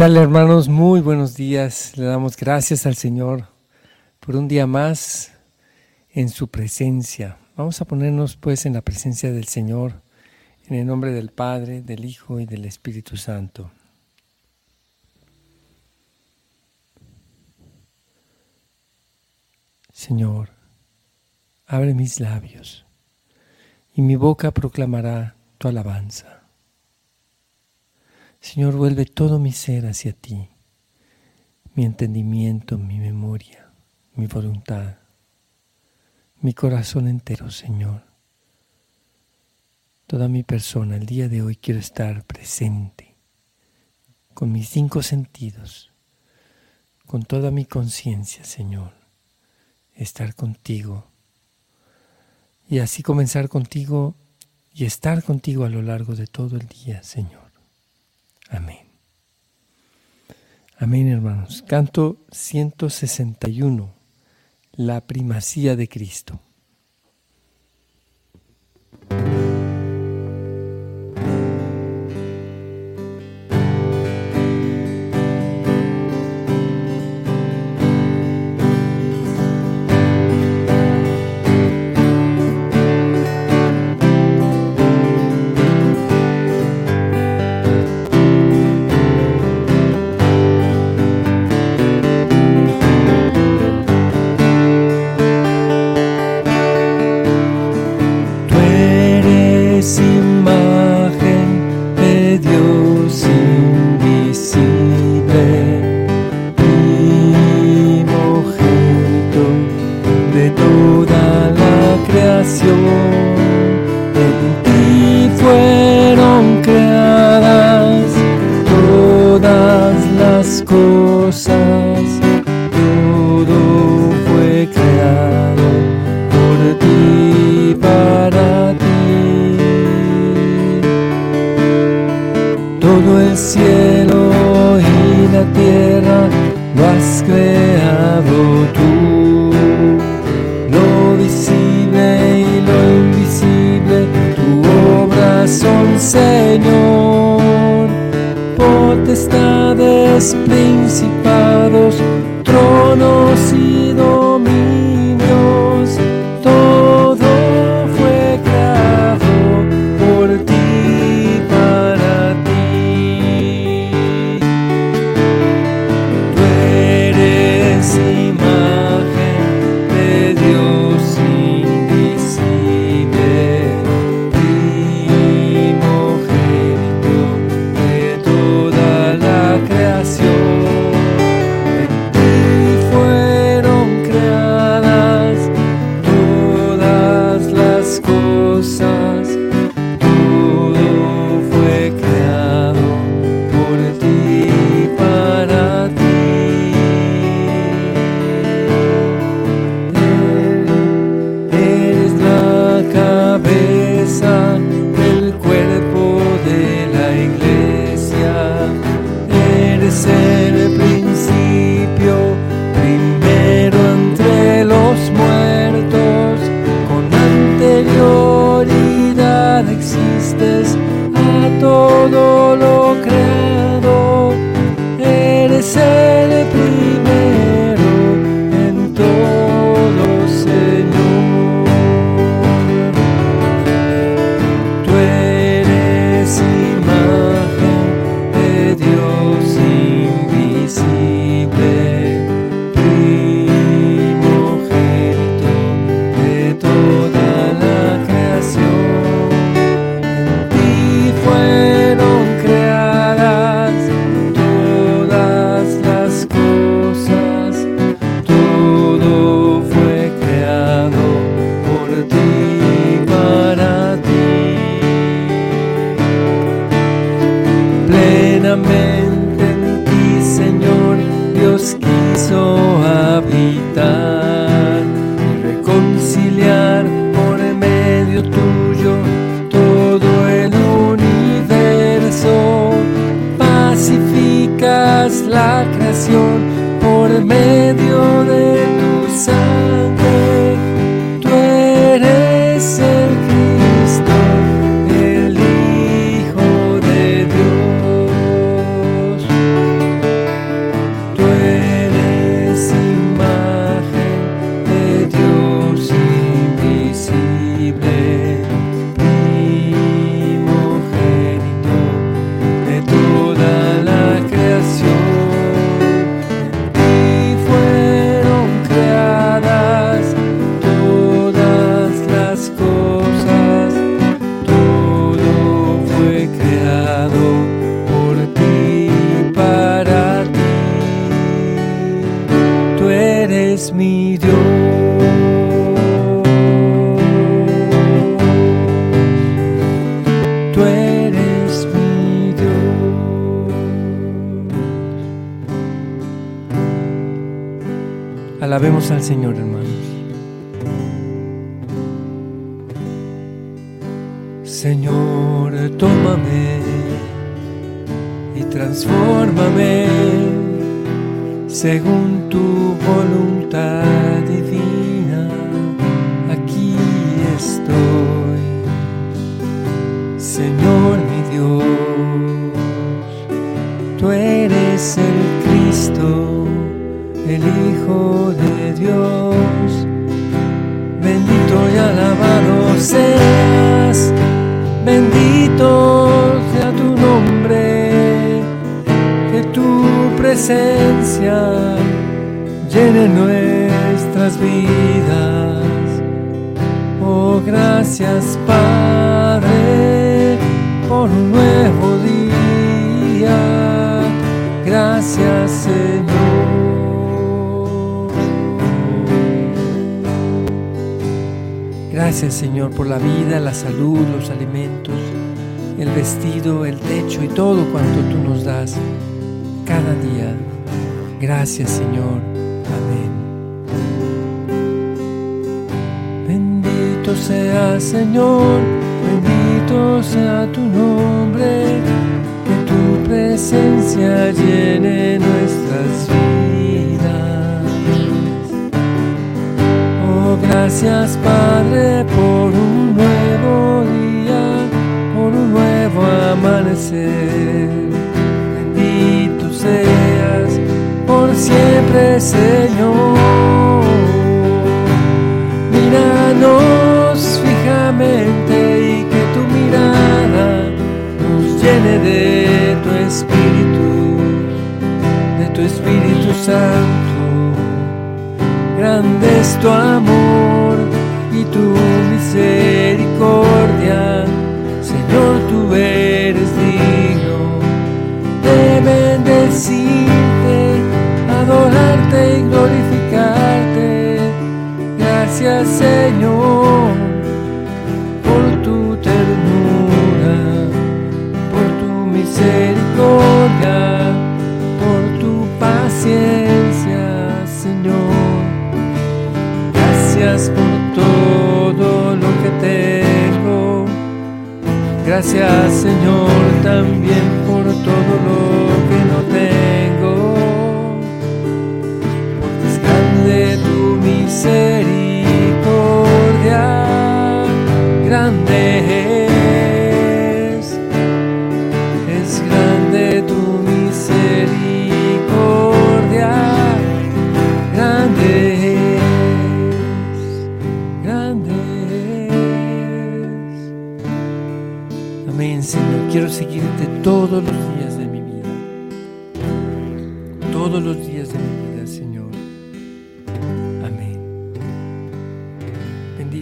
¿Qué tal hermanos? Muy buenos días. Le damos gracias al Señor por un día más en su presencia. Vamos a ponernos pues en la presencia del Señor, en el nombre del Padre, del Hijo y del Espíritu Santo. Señor, abre mis labios y mi boca proclamará tu alabanza. Señor, vuelve todo mi ser hacia ti, mi entendimiento, mi memoria, mi voluntad, mi corazón entero, Señor. Toda mi persona, el día de hoy quiero estar presente, con mis cinco sentidos, con toda mi conciencia, Señor, estar contigo y así comenzar contigo y estar contigo a lo largo de todo el día, Señor. Amén. Amén, hermanos. Canto 161, la primacía de Cristo. Principados, tronos y eres el Cristo el Hijo de Dios. Bendito y alabado seas, bendito sea tu nombre, que tu presencia llene nuestras vidas. Oh, gracias Padre por un nuevo Gracias Señor. Gracias Señor por la vida, la salud, los alimentos, el vestido, el techo y todo cuanto tú nos das cada día. Gracias Señor. Amén. Bendito sea Señor, bendito sea tu nombre, que tu presencia llene vidas. Oh, gracias Padre por un nuevo día, por un nuevo amanecer. Bendito seas por siempre, Señor. Es tu amor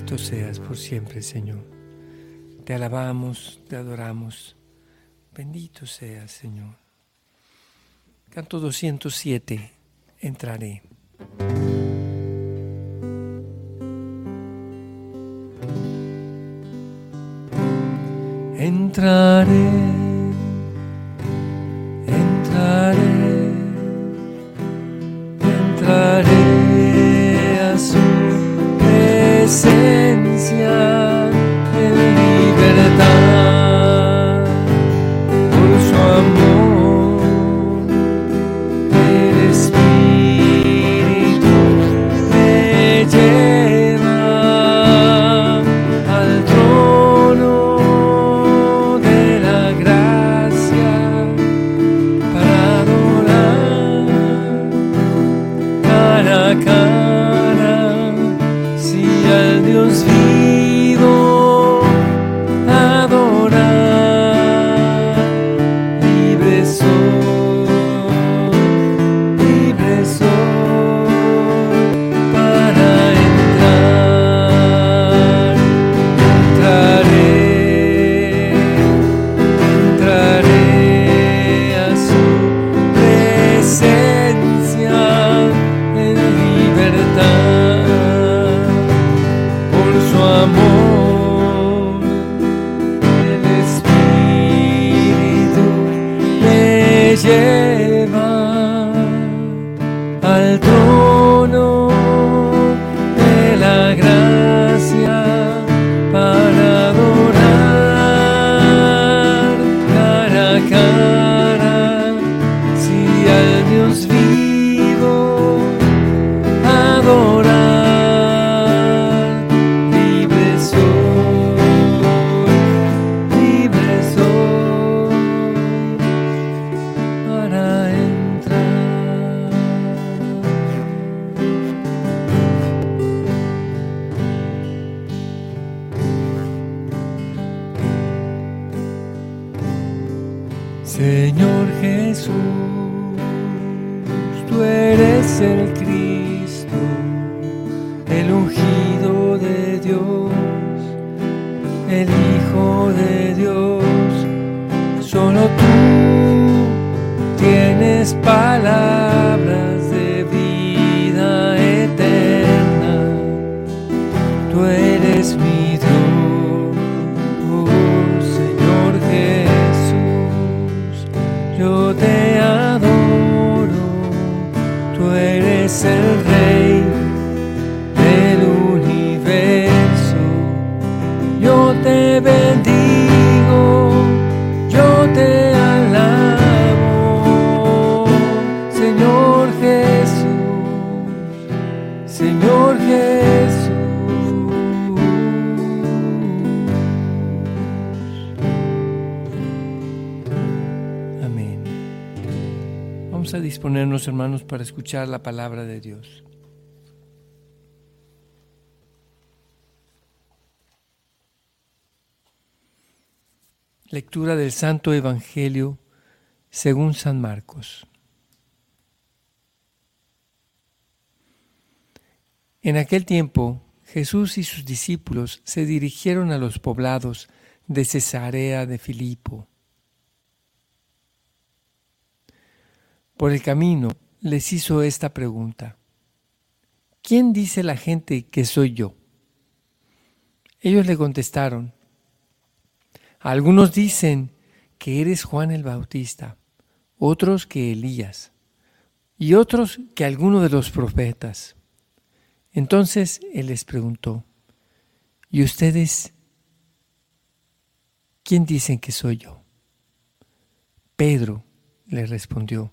Bendito seas por siempre, Señor. Te alabamos, te adoramos. Bendito seas, Señor. Canto 207. Entraré. Entraré, come. Hermanos, para escuchar la palabra de Dios. Lectura del Santo Evangelio según San Marcos. En aquel tiempo Jesús y sus discípulos se dirigieron a los poblados de Cesarea de Filipo. Por el camino les hizo esta pregunta. ¿Quién dice la gente que soy yo? Ellos le contestaron, algunos dicen que eres Juan el Bautista, otros que Elías, y otros que alguno de los profetas. Entonces él les preguntó, ¿y ustedes quién dicen que soy yo? Pedro le respondió,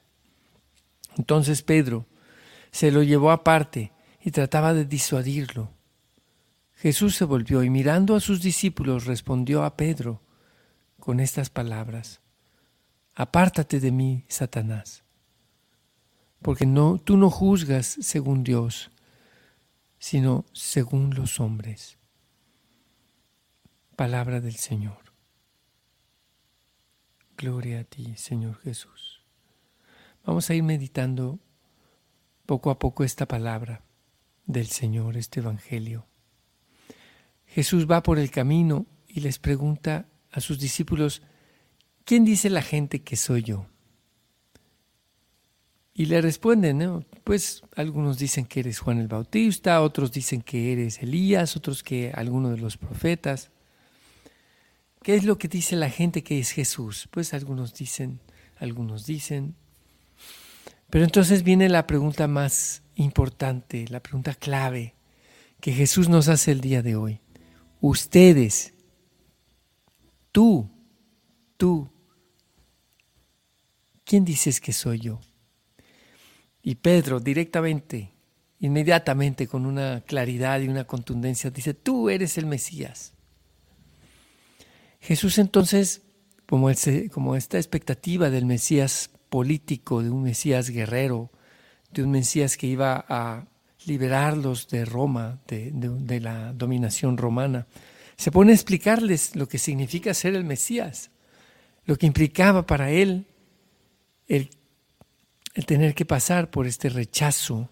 Entonces Pedro se lo llevó aparte y trataba de disuadirlo. Jesús se volvió y mirando a sus discípulos respondió a Pedro con estas palabras, Apártate de mí, Satanás, porque no, tú no juzgas según Dios, sino según los hombres. Palabra del Señor. Gloria a ti, Señor Jesús. Vamos a ir meditando poco a poco esta palabra del Señor, este Evangelio. Jesús va por el camino y les pregunta a sus discípulos, ¿quién dice la gente que soy yo? Y le responden, pues algunos dicen que eres Juan el Bautista, otros dicen que eres Elías, otros que alguno de los profetas. ¿Qué es lo que dice la gente que es Jesús? Pues algunos dicen, algunos dicen. Pero entonces viene la pregunta más importante, la pregunta clave que Jesús nos hace el día de hoy ustedes, tú, tú, ¿quién dices que soy yo? Y Pedro directamente, inmediatamente, con una claridad y una contundencia, dice, tú eres el Mesías. Jesús entonces, como, esta expectativa del Mesías político, de un Mesías guerrero, de un Mesías que iba a liberarlos de Roma, de, la dominación romana. Se pone a explicarles lo que significa ser el Mesías, lo que implicaba para él el, el tener que pasar por este rechazo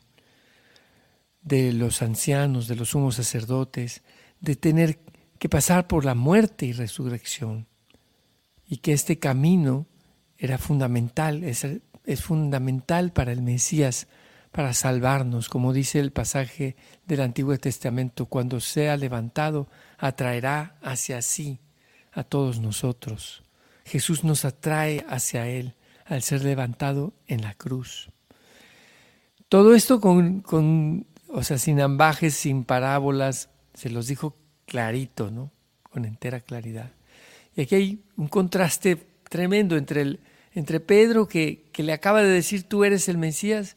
de los ancianos, de los sumos sacerdotes, de tener que pasar por la muerte y resurrección, y que este camino era fundamental, es, es fundamental para el Mesías para salvarnos, como dice el pasaje del Antiguo Testamento, cuando sea levantado, atraerá hacia sí a todos nosotros. Jesús nos atrae hacia Él al ser levantado en la cruz. Todo esto con, con o sea, sin ambajes, sin parábolas, se los dijo clarito, ¿no? Con entera claridad. Y aquí hay un contraste tremendo entre el, entre Pedro que, que le acaba de decir tú eres el Mesías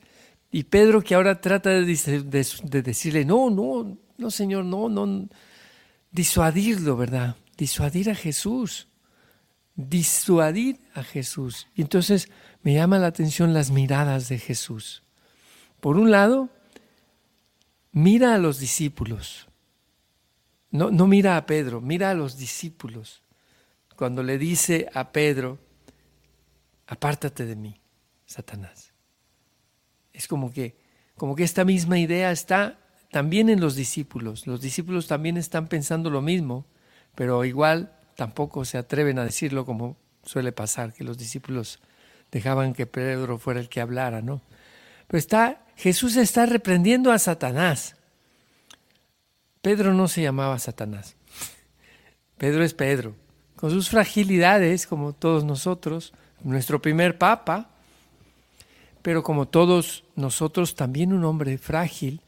y Pedro que ahora trata de, de, decirle, no, no, no, Señor, no, no, disuadirlo, ¿verdad? Disuadir a Jesús, disuadir a Jesús. Y entonces me llama la atención las miradas de Jesús. Por un lado, mira a los discípulos. No, no mira a Pedro, mira a los discípulos. Cuando le dice a Pedro, apártate de mí, Satanás. Es como que, como que esta misma idea está también en los discípulos. Los discípulos también están pensando lo mismo, pero igual tampoco se atreven a decirlo como suele pasar, que los discípulos dejaban que Pedro fuera el que hablara, ¿no? Pero está, Jesús está reprendiendo a Satanás. Pedro no se llamaba Satanás. Pedro es Pedro, con sus fragilidades, como todos nosotros, nuestro primer papa, pero como todos nosotros, también un hombre frágil.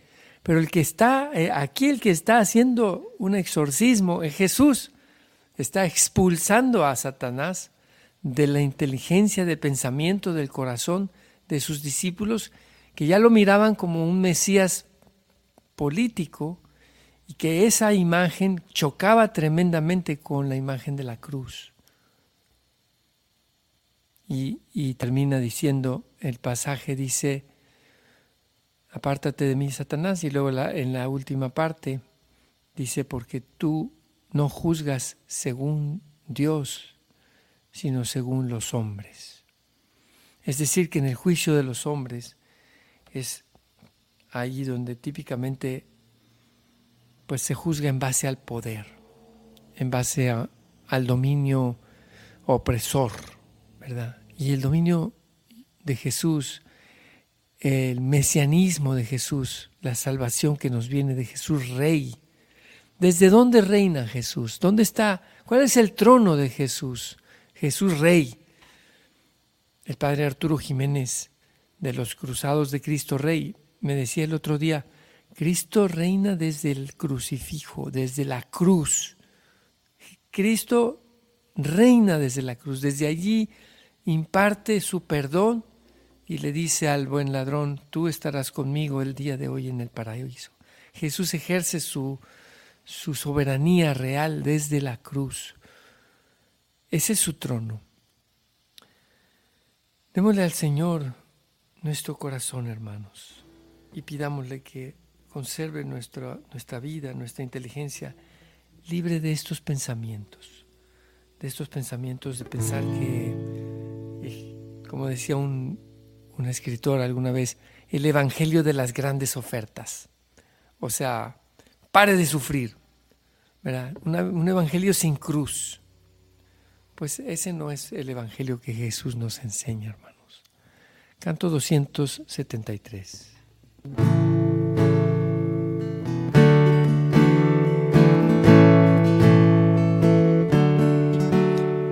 Pero el que está, eh, aquí el que está haciendo un exorcismo es Jesús. Está expulsando a Satanás de la inteligencia de pensamiento del corazón de sus discípulos, que ya lo miraban como un Mesías político y que esa imagen chocaba tremendamente con la imagen de la cruz. Y, termina diciendo, el pasaje dice, apártate de mí, Satanás, y luego en la última parte dice, porque tú no juzgas según Dios, sino según los hombres. Es decir, que en el juicio de los hombres es allí donde típicamente pues se juzga en base al poder, en base al dominio opresor y el dominio de Jesús, el mesianismo de Jesús, la salvación que nos viene de Jesús Rey. ¿Desde dónde reina Jesús? ¿Dónde está? ¿Cuál es el trono de Jesús? Jesús Rey. El padre Arturo Jiménez de los Cruzados de Cristo Rey me decía el otro día, Cristo reina desde el crucifijo, desde la cruz. Cristo reina desde la cruz. Desde allí imparte su perdón y le dice al buen ladrón, tú estarás conmigo el día de hoy en el paraíso. Jesús ejerce su, su soberanía real desde la cruz. Ese es su trono. Démosle al Señor nuestro corazón, hermanos, y pidámosle que conserve nuestra, nuestra vida, nuestra inteligencia, libre de estos pensamientos, de estos pensamientos de pensar que como decía un, escritor alguna vez, el evangelio de las grandes ofertas. O sea, pare de sufrir. un evangelio sin cruz. Pues ese no es el evangelio que Jesús nos enseña, hermanos. Canto 273.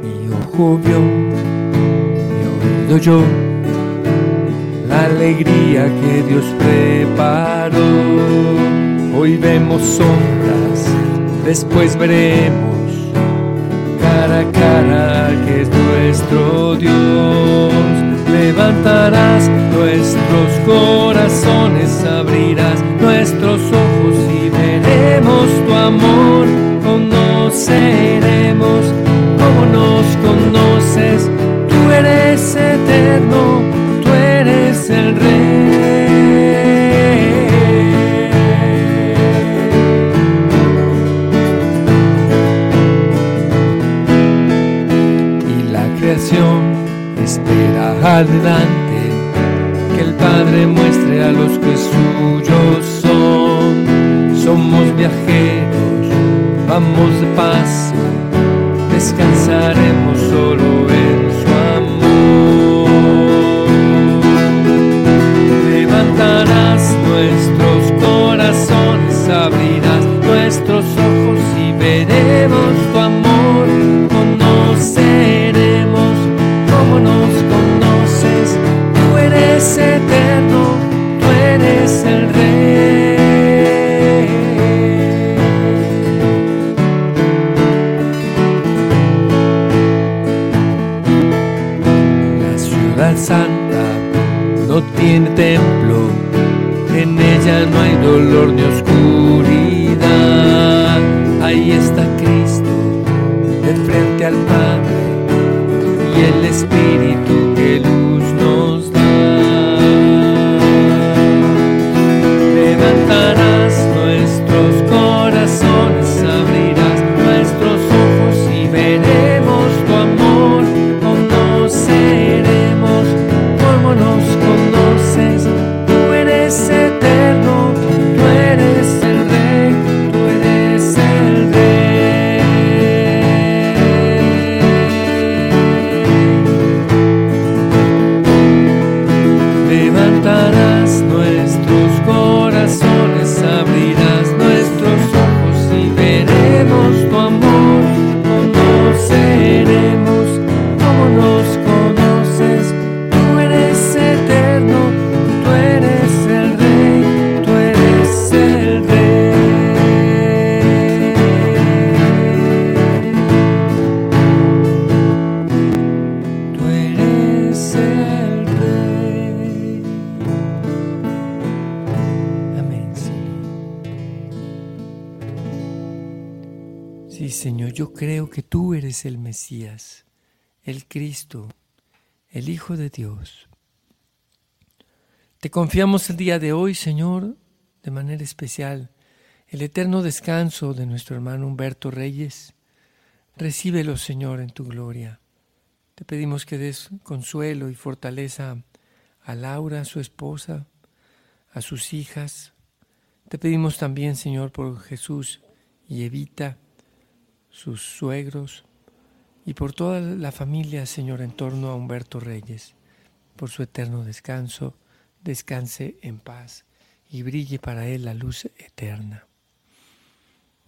Mi ojo vio yo la alegría que Dios preparó. Hoy vemos sombras, después veremos cara a cara que es nuestro Dios. Levantarás nuestros corazones, abrirás nuestros ojos y veremos tu amor, conoceremos como nos dolor ni oscuridad. Ahí está Cristo de al Padre y el Espíritu Mesías, el Cristo, el Hijo de Dios. Te confiamos el día de hoy, Señor, de manera especial, el eterno descanso de nuestro hermano Humberto Reyes. Recíbelo, Señor, en tu gloria. Te pedimos que des consuelo y fortaleza a Laura, su esposa, a sus hijas. Te pedimos también, Señor, por Jesús y Evita, sus suegros, y por toda la familia, Señor, en torno a Humberto Reyes, por su eterno descanso, descanse en paz y brille para él la luz eterna.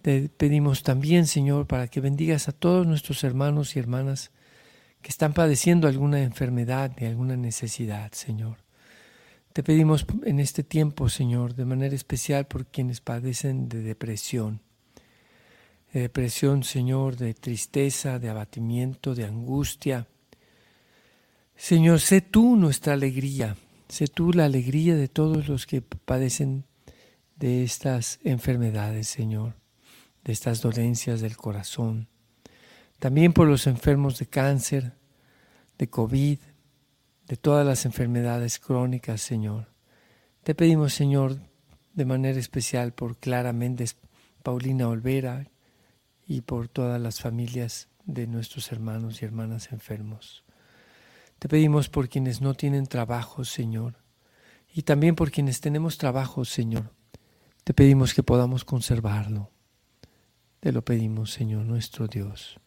Te pedimos también, Señor, para que bendigas a todos nuestros hermanos y hermanas que están padeciendo alguna enfermedad y alguna necesidad, Señor. Te pedimos en este tiempo, Señor, de manera especial por quienes padecen de depresión. De depresión, Señor, de tristeza, de abatimiento, de angustia. Señor, sé tú nuestra alegría, sé tú la alegría de todos los que padecen de estas enfermedades, Señor, de estas dolencias del corazón. También por los enfermos de cáncer, de COVID, de todas las enfermedades crónicas, Señor. Te pedimos, Señor, de manera especial por Clara Méndez, Paulina Olvera y por todas las familias de nuestros hermanos y hermanas enfermos. Te pedimos por quienes no tienen trabajo, Señor, y también por quienes tenemos trabajo, Señor. Te pedimos que podamos conservarlo. Te lo pedimos, Señor, nuestro Dios.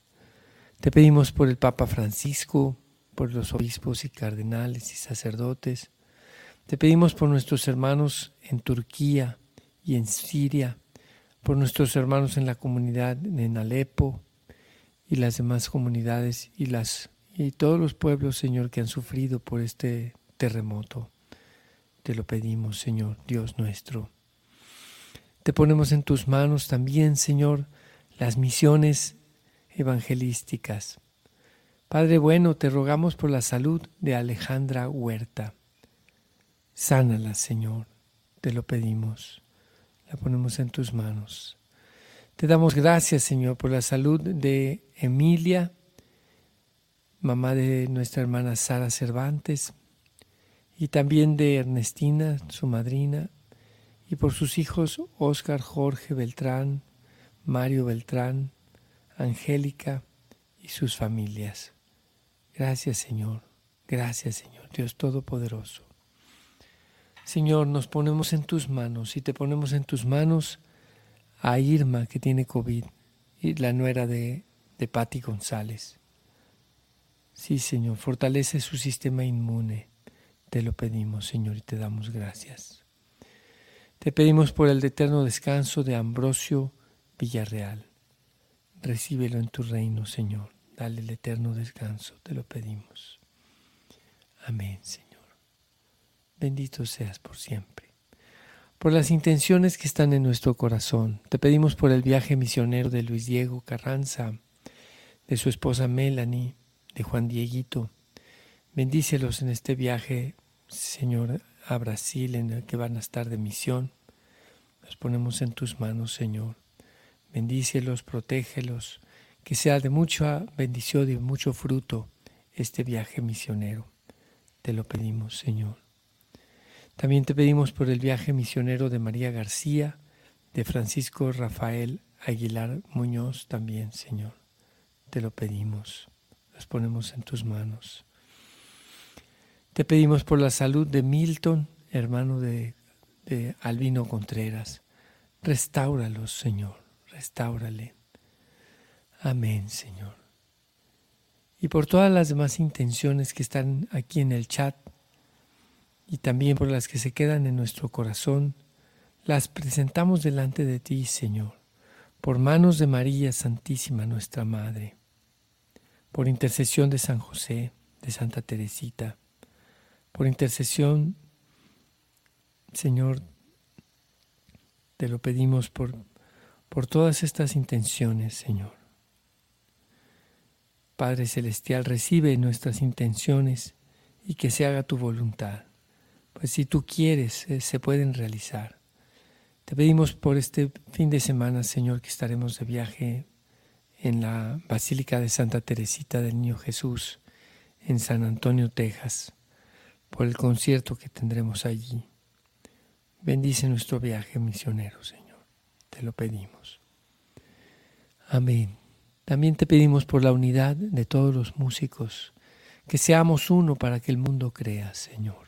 Te pedimos por el Papa Francisco, por los obispos y cardenales y sacerdotes. Te pedimos por nuestros hermanos en Turquía y en Siria, por nuestros hermanos en la comunidad en Alepo y las demás comunidades y las y todos los pueblos, Señor, que han sufrido por este terremoto. Te lo pedimos, Señor, Dios nuestro. Te ponemos en tus manos también, Señor, las misiones evangelísticas. Padre bueno, te rogamos por la salud de Alejandra Huerta. Sánala, Señor, te lo pedimos. La ponemos en tus manos. Te damos gracias, Señor, por la salud de Emilia, mamá de nuestra hermana Sara Cervantes, y también de Ernestina, su madrina, y por sus hijos Óscar Jorge Beltrán, Mario Beltrán, Angélica y sus familias. Gracias Señor, gracias Señor, Dios Todopoderoso. Señor, nos ponemos en tus manos y te ponemos en tus manos a Irma que tiene COVID y la nuera de, de Patti González. Sí, Señor, fortalece su sistema inmune. Te lo pedimos, Señor, y te damos gracias. Te pedimos por el eterno descanso de Ambrosio Villarreal. Recíbelo en tu reino, Señor. Dale el eterno descanso, te lo pedimos. Amén, Señor. Bendito seas por siempre. Por las intenciones que están en nuestro corazón, te pedimos por el viaje misionero de Luis Diego Carranza, de su esposa Melanie, de Juan Dieguito, Bendícelos en este viaje, Señor, a Brasil, en el que van a estar de misión. Los ponemos en tus manos, Señor. Bendícelos, protégelos, que sea de mucha bendición y mucho fruto este viaje misionero. Te lo pedimos, Señor. También te pedimos por el viaje misionero de María García, de Francisco Rafael Aguilar Muñoz también, Señor. Te lo pedimos, los ponemos en tus manos. Te pedimos por la salud de Milton, hermano de, de Albino Contreras. Restáuralos, Señor, restáurale. Amén, Señor. Y por todas las demás intenciones que están aquí en el chat, y también por las que se quedan en nuestro corazón, las presentamos delante de ti, Señor, por manos de María Santísima, nuestra Madre, por intercesión de San José, de Santa Teresita, por intercesión, Señor, te lo pedimos por, por todas estas intenciones, Señor. Padre Celestial, recibe nuestras intenciones y que se haga tu voluntad pues si tú quieres, eh, se pueden realizar. Te pedimos por este fin de semana, Señor, que estaremos de viaje en la Basílica de Santa Teresita del Niño Jesús, en San Antonio, Texas, por el concierto que tendremos allí. Bendice nuestro viaje misionero, Señor. Te lo pedimos. Amén. También te pedimos por la unidad de todos los músicos, que seamos uno para que el mundo crea, Señor.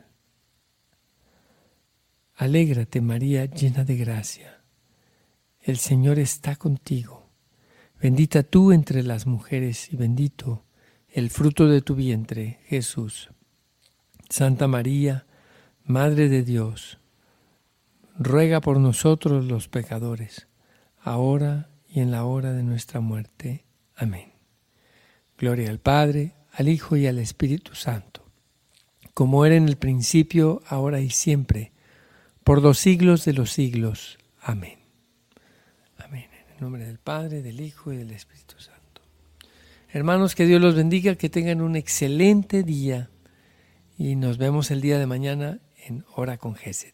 Alégrate María llena de gracia. El Señor está contigo. Bendita tú entre las mujeres y bendito el fruto de tu vientre, Jesús. Santa María, Madre de Dios, ruega por nosotros los pecadores, ahora y en la hora de nuestra muerte. Amén. Gloria al Padre, al Hijo y al Espíritu Santo, como era en el principio, ahora y siempre, por los siglos de los siglos. Amén. Amén. En el nombre del Padre, del Hijo y del Espíritu Santo. Hermanos, que Dios los bendiga, que tengan un excelente día y nos vemos el día de mañana en Hora con Gesed.